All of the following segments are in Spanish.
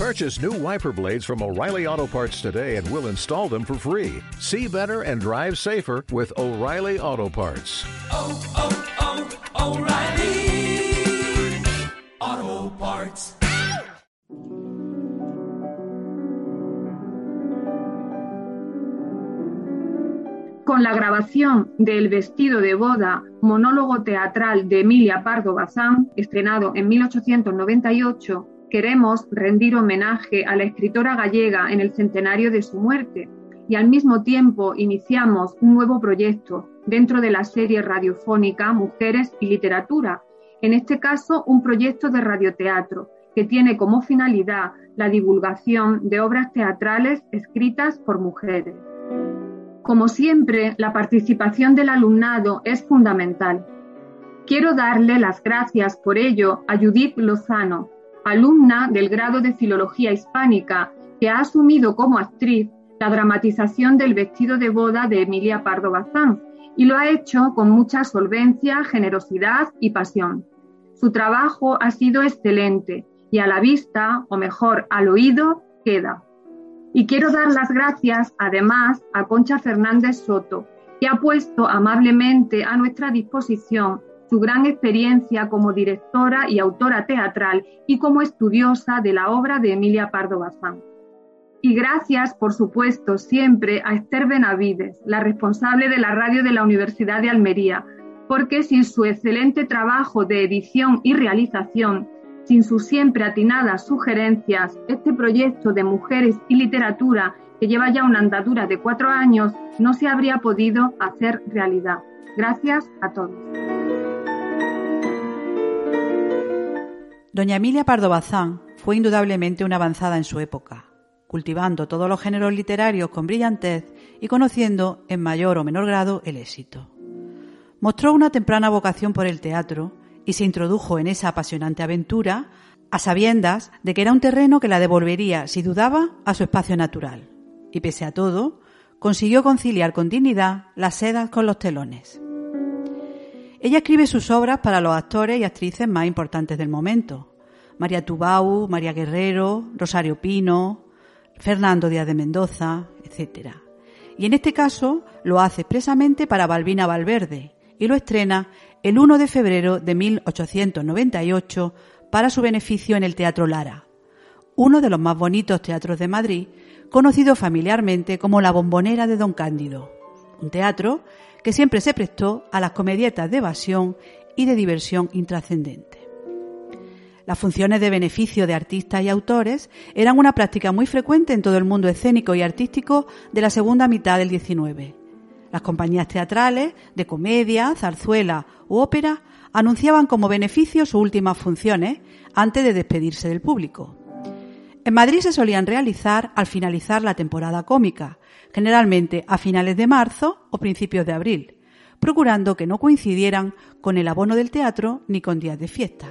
Purchase new wiper blades from O'Reilly Auto Parts today and we'll install them for free. See better and drive safer with O'Reilly Auto Parts. oh, oh, oh O'Reilly Auto Parts. con la grabación de El vestido de boda, monólogo teatral de Emilia Pardo Bazán, estrenado en 1898, queremos rendir homenaje a la escritora gallega en el centenario de su muerte y al mismo tiempo iniciamos un nuevo proyecto dentro de la serie radiofónica Mujeres y Literatura, en este caso un proyecto de radioteatro que tiene como finalidad la divulgación de obras teatrales escritas por mujeres. Como siempre, la participación del alumnado es fundamental. Quiero darle las gracias por ello a Judith Lozano, alumna del grado de Filología Hispánica, que ha asumido como actriz la dramatización del vestido de boda de Emilia Pardo Bazán y lo ha hecho con mucha solvencia, generosidad y pasión. Su trabajo ha sido excelente y a la vista, o mejor, al oído, queda. Y quiero dar las gracias además a Concha Fernández Soto, que ha puesto amablemente a nuestra disposición su gran experiencia como directora y autora teatral y como estudiosa de la obra de Emilia Pardo Bazán. Y gracias, por supuesto, siempre a Esther Benavides, la responsable de la radio de la Universidad de Almería, porque sin su excelente trabajo de edición y realización, sin sus siempre atinadas sugerencias, este proyecto de mujeres y literatura, que lleva ya una andadura de cuatro años, no se habría podido hacer realidad. Gracias a todos. Doña Emilia Pardo Bazán fue indudablemente una avanzada en su época, cultivando todos los géneros literarios con brillantez y conociendo en mayor o menor grado el éxito. Mostró una temprana vocación por el teatro y se introdujo en esa apasionante aventura a sabiendas de que era un terreno que la devolvería, si dudaba, a su espacio natural. Y pese a todo, consiguió conciliar con dignidad las sedas con los telones. Ella escribe sus obras para los actores y actrices más importantes del momento. María Tubau, María Guerrero, Rosario Pino, Fernando Díaz de Mendoza, etc. Y en este caso lo hace expresamente para Balbina Valverde y lo estrena el 1 de febrero de 1898 para su beneficio en el Teatro Lara, uno de los más bonitos teatros de Madrid, conocido familiarmente como la Bombonera de Don Cándido, un teatro que siempre se prestó a las comedietas de evasión y de diversión intrascendente. Las funciones de beneficio de artistas y autores eran una práctica muy frecuente en todo el mundo escénico y artístico de la segunda mitad del XIX. Las compañías teatrales, de comedia, zarzuela u ópera anunciaban como beneficio sus últimas funciones antes de despedirse del público. En Madrid se solían realizar al finalizar la temporada cómica, generalmente a finales de marzo o principios de abril, procurando que no coincidieran con el abono del teatro ni con días de fiesta.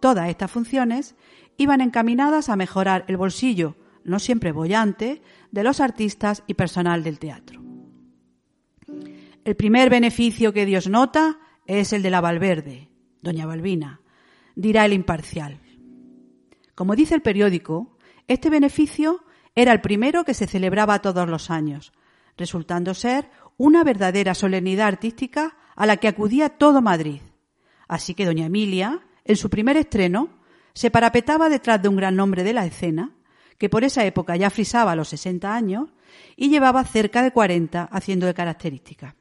Todas estas funciones iban encaminadas a mejorar el bolsillo, no siempre bollante, de los artistas y personal del teatro. El primer beneficio que Dios nota es el de la Valverde, doña Balbina, dirá el imparcial. Como dice el periódico, este beneficio era el primero que se celebraba todos los años, resultando ser una verdadera solemnidad artística a la que acudía todo Madrid. Así que doña Emilia, en su primer estreno, se parapetaba detrás de un gran nombre de la escena, que por esa época ya frisaba los 60 años y llevaba cerca de 40 haciendo de característica.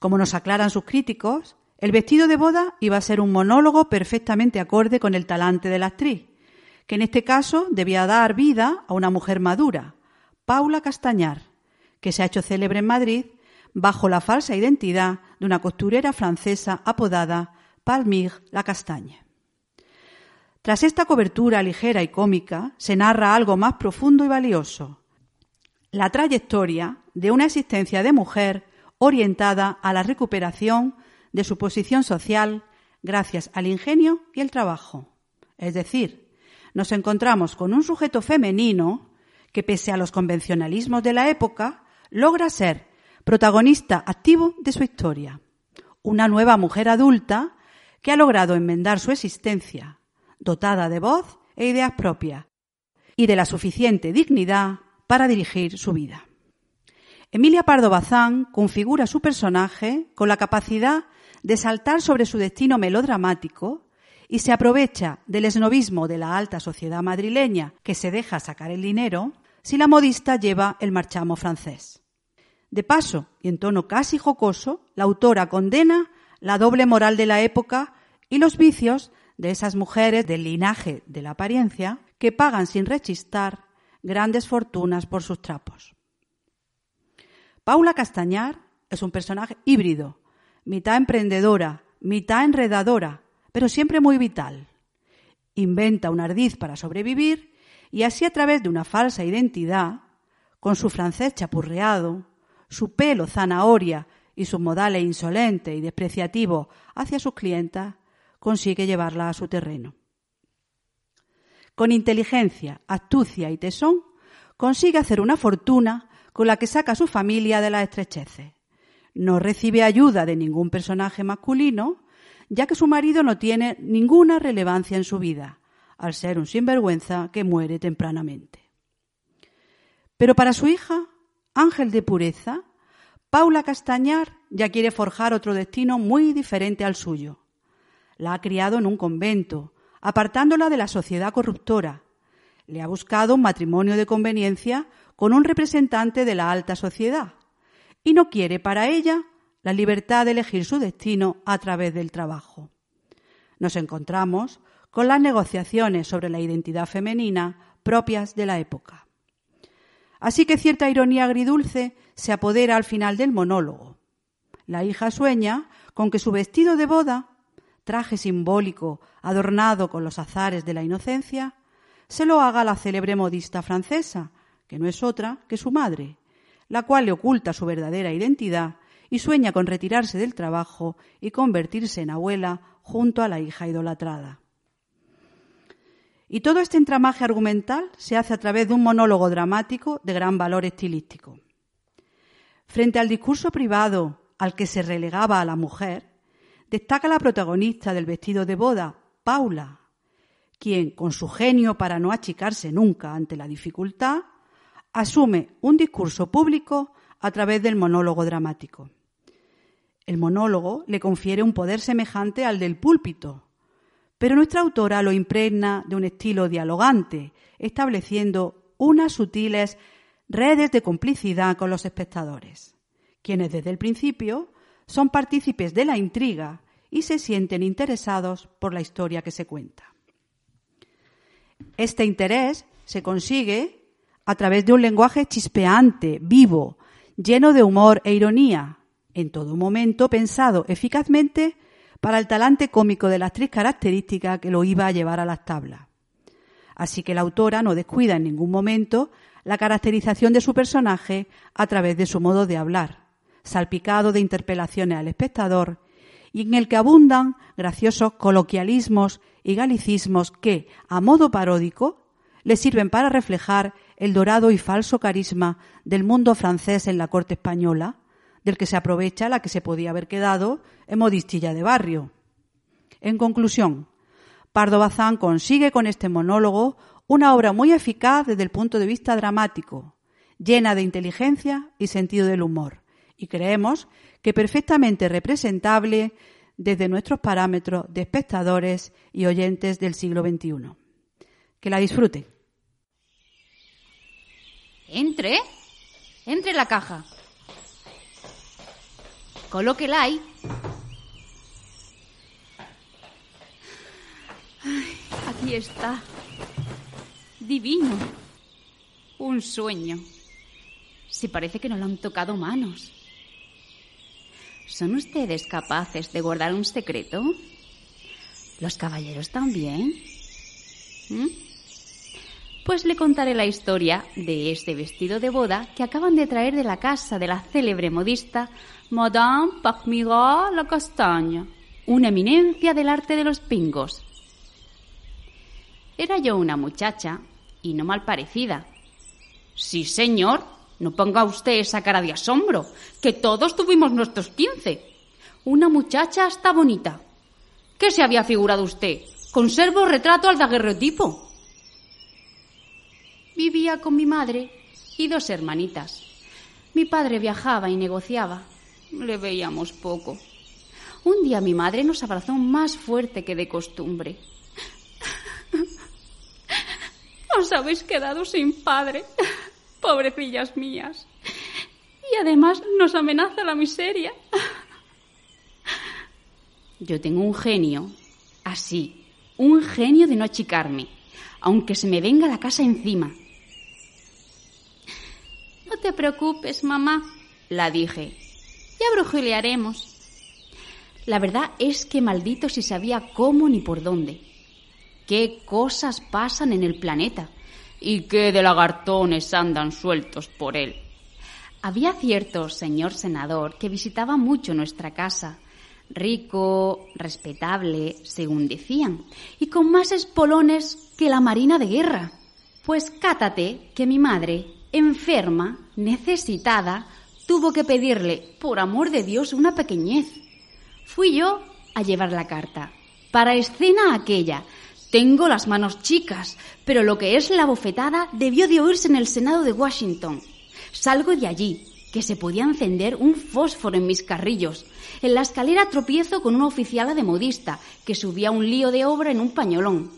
Como nos aclaran sus críticos, el vestido de boda iba a ser un monólogo perfectamente acorde con el talante de la actriz, que en este caso debía dar vida a una mujer madura, Paula Castañar, que se ha hecho célebre en Madrid bajo la falsa identidad de una costurera francesa apodada Palmire la Castaña. Tras esta cobertura ligera y cómica, se narra algo más profundo y valioso, la trayectoria de una existencia de mujer orientada a la recuperación de su posición social gracias al ingenio y el trabajo. Es decir, nos encontramos con un sujeto femenino que, pese a los convencionalismos de la época, logra ser protagonista activo de su historia. Una nueva mujer adulta que ha logrado enmendar su existencia, dotada de voz e ideas propias y de la suficiente dignidad para dirigir su vida. Emilia Pardo Bazán configura su personaje con la capacidad de saltar sobre su destino melodramático y se aprovecha del esnovismo de la alta sociedad madrileña que se deja sacar el dinero si la modista lleva el marchamo francés. De paso, y en tono casi jocoso, la autora condena la doble moral de la época y los vicios de esas mujeres del linaje de la apariencia que pagan sin rechistar grandes fortunas por sus trapos. Paula Castañar es un personaje híbrido, mitad emprendedora, mitad enredadora, pero siempre muy vital. Inventa un ardiz para sobrevivir y así a través de una falsa identidad, con su francés chapurreado, su pelo zanahoria y sus modales insolente y despreciativo hacia sus clientas, consigue llevarla a su terreno. Con inteligencia, astucia y tesón, consigue hacer una fortuna con la que saca a su familia de las estrecheces. No recibe ayuda de ningún personaje masculino, ya que su marido no tiene ninguna relevancia en su vida, al ser un sinvergüenza que muere tempranamente. Pero para su hija, Ángel de Pureza, Paula Castañar ya quiere forjar otro destino muy diferente al suyo. La ha criado en un convento, apartándola de la sociedad corruptora. Le ha buscado un matrimonio de conveniencia con un representante de la alta sociedad y no quiere para ella la libertad de elegir su destino a través del trabajo. Nos encontramos con las negociaciones sobre la identidad femenina propias de la época. Así que cierta ironía agridulce se apodera al final del monólogo. La hija sueña con que su vestido de boda, traje simbólico adornado con los azares de la inocencia, se lo haga la célebre modista francesa, que no es otra que su madre, la cual le oculta su verdadera identidad y sueña con retirarse del trabajo y convertirse en abuela junto a la hija idolatrada. Y todo este entramaje argumental se hace a través de un monólogo dramático de gran valor estilístico. Frente al discurso privado al que se relegaba a la mujer, destaca la protagonista del vestido de boda, Paula, quien, con su genio para no achicarse nunca ante la dificultad, asume un discurso público a través del monólogo dramático. El monólogo le confiere un poder semejante al del púlpito, pero nuestra autora lo impregna de un estilo dialogante, estableciendo unas sutiles redes de complicidad con los espectadores, quienes desde el principio son partícipes de la intriga y se sienten interesados por la historia que se cuenta. Este interés se consigue a través de un lenguaje chispeante, vivo, lleno de humor e ironía, en todo momento pensado eficazmente para el talante cómico de la actriz característica que lo iba a llevar a las tablas. Así que la autora no descuida en ningún momento la caracterización de su personaje a través de su modo de hablar, salpicado de interpelaciones al espectador y en el que abundan graciosos coloquialismos y galicismos que, a modo paródico, le sirven para reflejar el dorado y falso carisma del mundo francés en la corte española, del que se aprovecha la que se podía haber quedado en modistilla de barrio. En conclusión, Pardo Bazán consigue con este monólogo una obra muy eficaz desde el punto de vista dramático, llena de inteligencia y sentido del humor, y creemos que perfectamente representable desde nuestros parámetros de espectadores y oyentes del siglo XXI. Que la disfruten. Entre. Entre en la caja. Colóquela ahí. Ay, aquí está. Divino. Un sueño. Si parece que no lo han tocado manos. ¿Son ustedes capaces de guardar un secreto? ¿Los caballeros también? ¿Mm? Pues le contaré la historia de este vestido de boda que acaban de traer de la casa de la célebre modista Madame Pachmirat la Castaña, una eminencia del arte de los pingos. Era yo una muchacha, y no mal parecida. Sí, señor, no ponga usted esa cara de asombro, que todos tuvimos nuestros quince. Una muchacha hasta bonita. ¿Qué se había figurado usted? Conservo retrato al daguerreotipo. Vivía con mi madre y dos hermanitas. Mi padre viajaba y negociaba. Le veíamos poco. Un día mi madre nos abrazó más fuerte que de costumbre. Os habéis quedado sin padre, pobrecillas mías. Y además nos amenaza la miseria. Yo tengo un genio, así, un genio de no achicarme, aunque se me venga la casa encima. Te preocupes, mamá, la dije. Ya brujulearemos. La verdad es que maldito si sabía cómo ni por dónde. Qué cosas pasan en el planeta y qué de lagartones andan sueltos por él. Había cierto señor senador que visitaba mucho nuestra casa, rico, respetable, según decían, y con más espolones que la marina de guerra. Pues cátate que mi madre, enferma, necesitada, tuvo que pedirle, por amor de Dios, una pequeñez. Fui yo a llevar la carta. Para escena aquella, tengo las manos chicas, pero lo que es la bofetada debió de oírse en el Senado de Washington. Salgo de allí, que se podía encender un fósforo en mis carrillos. En la escalera tropiezo con una oficiala de modista que subía un lío de obra en un pañolón.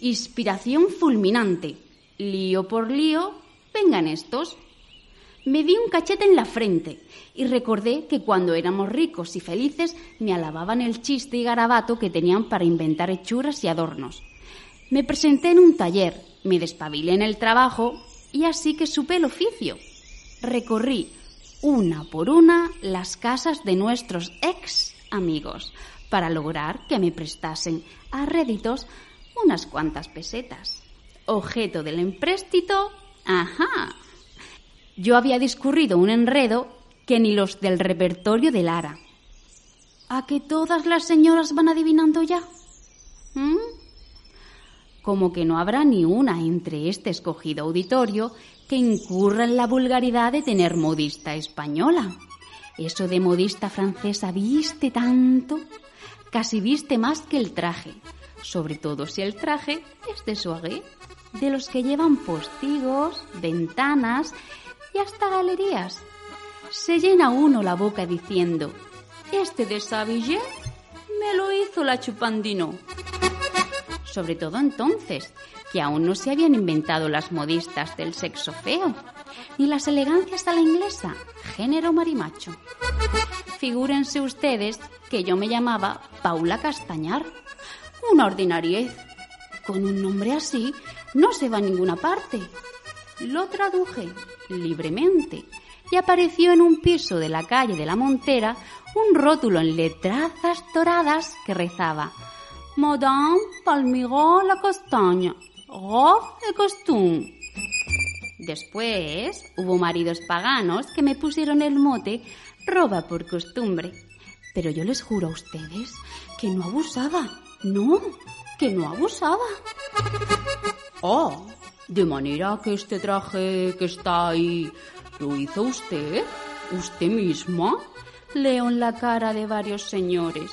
Inspiración fulminante. Lío por lío, vengan estos. Me di un cachete en la frente y recordé que cuando éramos ricos y felices me alababan el chiste y garabato que tenían para inventar hechuras y adornos. Me presenté en un taller, me despabilé en el trabajo y así que supe el oficio. Recorrí una por una las casas de nuestros ex amigos para lograr que me prestasen a réditos unas cuantas pesetas. Objeto del empréstito, ajá, yo había discurrido un enredo que ni los del repertorio de Lara. ¿A que todas las señoras van adivinando ya? ¿Mm? Como que no habrá ni una entre este escogido auditorio que incurra en la vulgaridad de tener modista española. Eso de modista francesa viste tanto, casi viste más que el traje, sobre todo si el traje es de soirée, de los que llevan postigos, ventanas y hasta galerías. Se llena uno la boca diciendo, este de me lo hizo la Chupandino. Sobre todo entonces, que aún no se habían inventado las modistas del sexo feo, ni las elegancias a la inglesa, género marimacho. Figúrense ustedes que yo me llamaba Paula Castañar, una ordinariez. Con un nombre así no se va a ninguna parte. Lo traduje libremente y apareció en un piso de la calle de la Montera un rótulo en letrazas doradas que rezaba Madame Palmiro la Castaña, robe de costume. Después hubo maridos paganos que me pusieron el mote roba por costumbre. Pero yo les juro a ustedes que no abusaba. No, que no abusaba. Oh, de manera que este traje que está ahí lo hizo usted, usted misma. Leo en la cara de varios señores.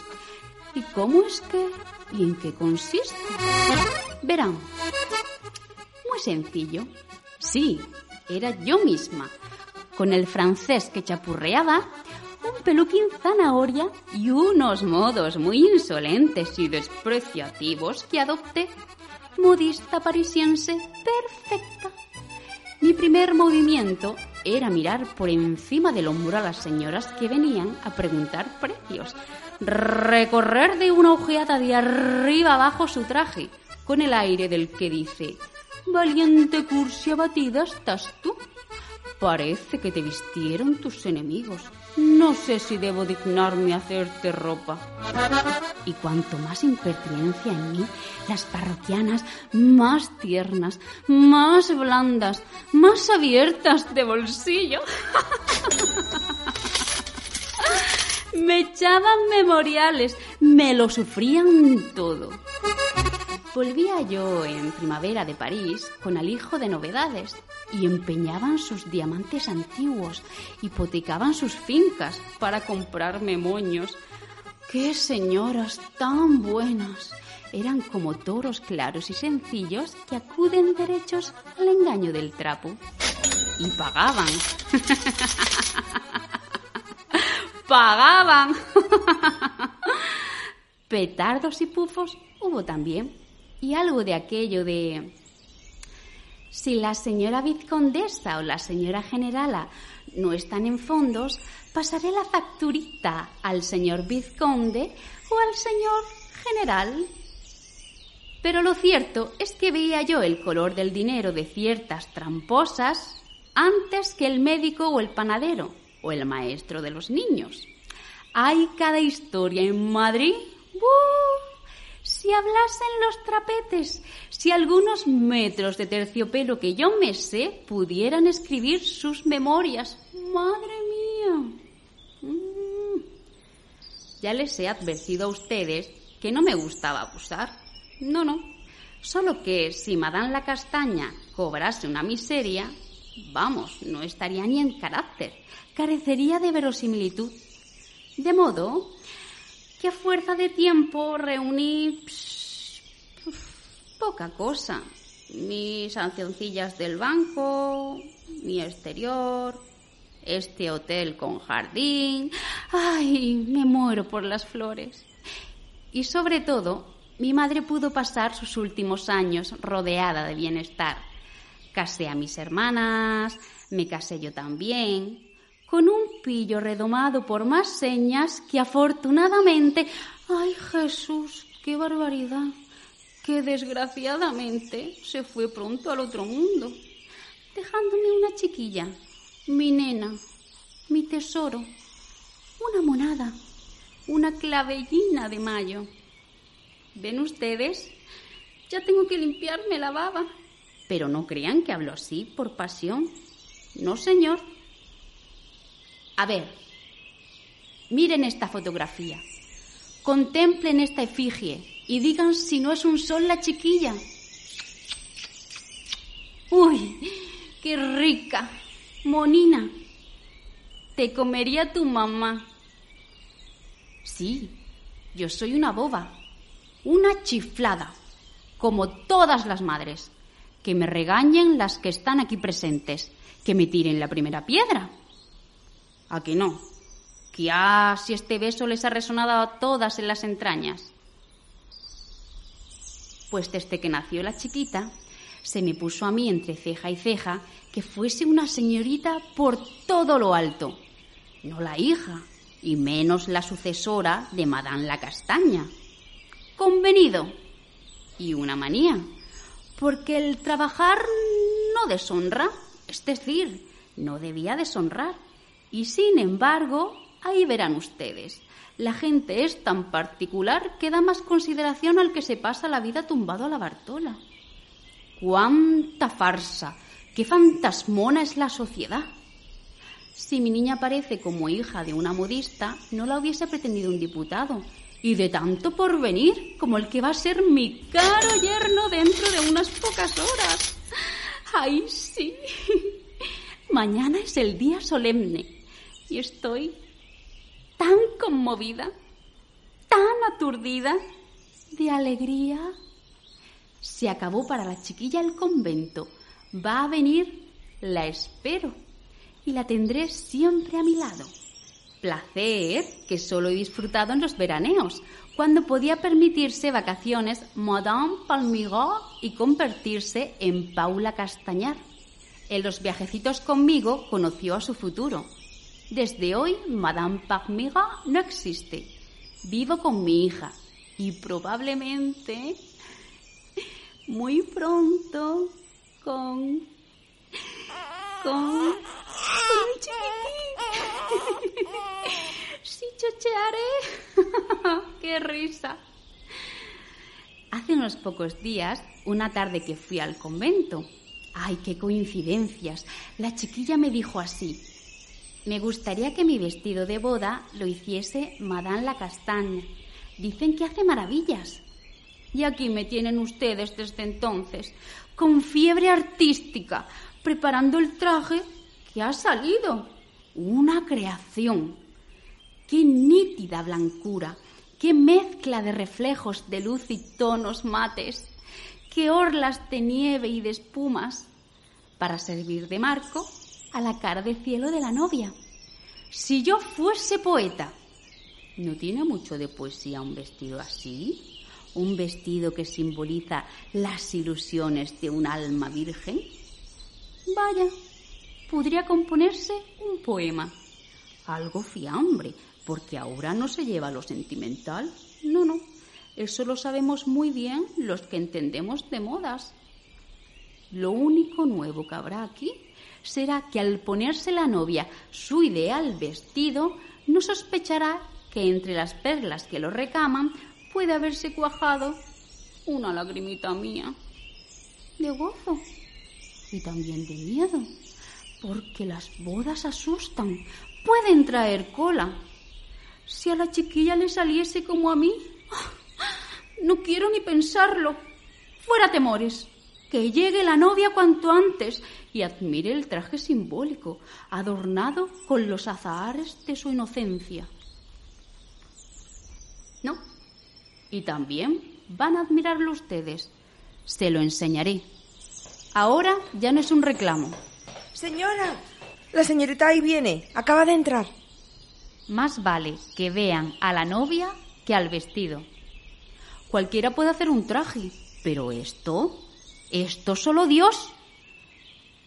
¿Y cómo es que? ¿Y en qué consiste? Verán. Muy sencillo. Sí, era yo misma, con el francés que chapurreaba, un peluquín zanahoria y unos modos muy insolentes y despreciativos que adopté modista parisiense perfecta. Mi primer movimiento era mirar por encima del hombro a las señoras que venían a preguntar precios, recorrer de una ojeada de arriba abajo su traje, con el aire del que dice, valiente cursi abatida estás tú. Parece que te vistieron tus enemigos. No sé si debo dignarme a hacerte ropa. Y cuanto más impertinencia en mí, las parroquianas más tiernas, más blandas, más abiertas de bolsillo. me echaban memoriales, me lo sufrían todo. Volvía yo en primavera de París con el hijo de novedades y empeñaban sus diamantes antiguos, hipotecaban sus fincas para comprarme moños. ¡Qué señoras tan buenas! eran como toros claros y sencillos que acuden derechos al engaño del trapo. Y pagaban. pagaban. Petardos y pufos hubo también. Y algo de aquello de... Si la señora vizcondesa o la señora generala no están en fondos, pasaré la facturita al señor vizconde o al señor general. Pero lo cierto es que veía yo el color del dinero de ciertas tramposas antes que el médico o el panadero o el maestro de los niños. Hay cada historia en Madrid. Si hablasen los trapetes, si algunos metros de terciopelo que yo me sé pudieran escribir sus memorias. Madre mía. Mm. Ya les he advertido a ustedes que no me gustaba abusar. No, no. Solo que si Madame la Castaña cobrase una miseria, vamos, no estaría ni en carácter, carecería de verosimilitud. De modo que a fuerza de tiempo reuní poca cosa. Mis sancioncillas del banco, mi exterior, este hotel con jardín. ¡Ay! Me muero por las flores. Y sobre todo, mi madre pudo pasar sus últimos años rodeada de bienestar. Casé a mis hermanas, me casé yo también, con un pillo redomado por más señas que afortunadamente... ¡Ay Jesús! ¡Qué barbaridad! Que desgraciadamente se fue pronto al otro mundo, dejándome una chiquilla, mi nena, mi tesoro, una monada una clavellina de mayo. ¿Ven ustedes? Ya tengo que limpiarme la baba. Pero no crean que hablo así por pasión. No, señor. A ver, miren esta fotografía. Contemplen esta efigie y digan si no es un sol la chiquilla. Uy, qué rica, monina. Te comería tu mamá. Sí, yo soy una boba, una chiflada, como todas las madres. Que me regañen las que están aquí presentes, que me tiren la primera piedra. ¿A que no? Que ah, si este beso les ha resonado a todas en las entrañas. Pues desde que nació la chiquita, se me puso a mí entre ceja y ceja que fuese una señorita por todo lo alto. No la hija, y menos la sucesora de Madame la Castaña. Convenido. Y una manía, porque el trabajar no deshonra, es decir, no debía deshonrar. Y sin embargo, ahí verán ustedes, la gente es tan particular que da más consideración al que se pasa la vida tumbado a la Bartola. ¡Cuánta farsa! ¡Qué fantasmona es la sociedad! Si mi niña aparece como hija de una modista, no la hubiese pretendido un diputado. Y de tanto por venir como el que va a ser mi caro yerno dentro de unas pocas horas. ¡Ay, sí! Mañana es el día solemne y estoy tan conmovida, tan aturdida de alegría. Se acabó para la chiquilla el convento. Va a venir, la espero y la tendré siempre a mi lado. Placer que solo he disfrutado en los veraneos, cuando podía permitirse vacaciones Madame Palmigot y convertirse en Paula Castañar. En los viajecitos conmigo conoció a su futuro. Desde hoy Madame Palmigot no existe. Vivo con mi hija y probablemente muy pronto con con Sí, chochearé. ¡Qué risa! Hace unos pocos días, una tarde que fui al convento. ¡Ay, qué coincidencias! La chiquilla me dijo así. Me gustaría que mi vestido de boda lo hiciese Madame la Castaña. Dicen que hace maravillas. Y aquí me tienen ustedes desde entonces, con fiebre artística, preparando el traje que ha salido. Una creación. Qué nítida blancura, qué mezcla de reflejos de luz y tonos mates, qué orlas de nieve y de espumas, para servir de marco a la cara de cielo de la novia. Si yo fuese poeta, ¿no tiene mucho de poesía un vestido así? ¿Un vestido que simboliza las ilusiones de un alma virgen? Vaya, podría componerse un poema. Algo fiambre, porque ahora no se lleva lo sentimental. No, no, eso lo sabemos muy bien los que entendemos de modas. Lo único nuevo que habrá aquí será que al ponerse la novia su ideal vestido, no sospechará que entre las perlas que lo recaman puede haberse cuajado una lagrimita mía de gozo y también de miedo, porque las bodas asustan, pueden traer cola. Si a la chiquilla le saliese como a mí, no quiero ni pensarlo. Fuera temores. Que llegue la novia cuanto antes y admire el traje simbólico, adornado con los azahares de su inocencia. ¿No? Y también van a admirarlo ustedes. Se lo enseñaré. Ahora ya no es un reclamo. Señora, la señorita ahí viene. Acaba de entrar. Más vale que vean a la novia que al vestido. Cualquiera puede hacer un traje, pero esto, esto solo Dios.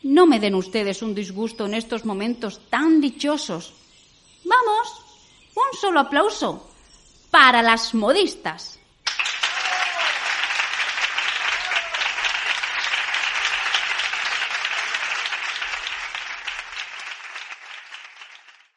No me den ustedes un disgusto en estos momentos tan dichosos. Vamos, un solo aplauso para las modistas.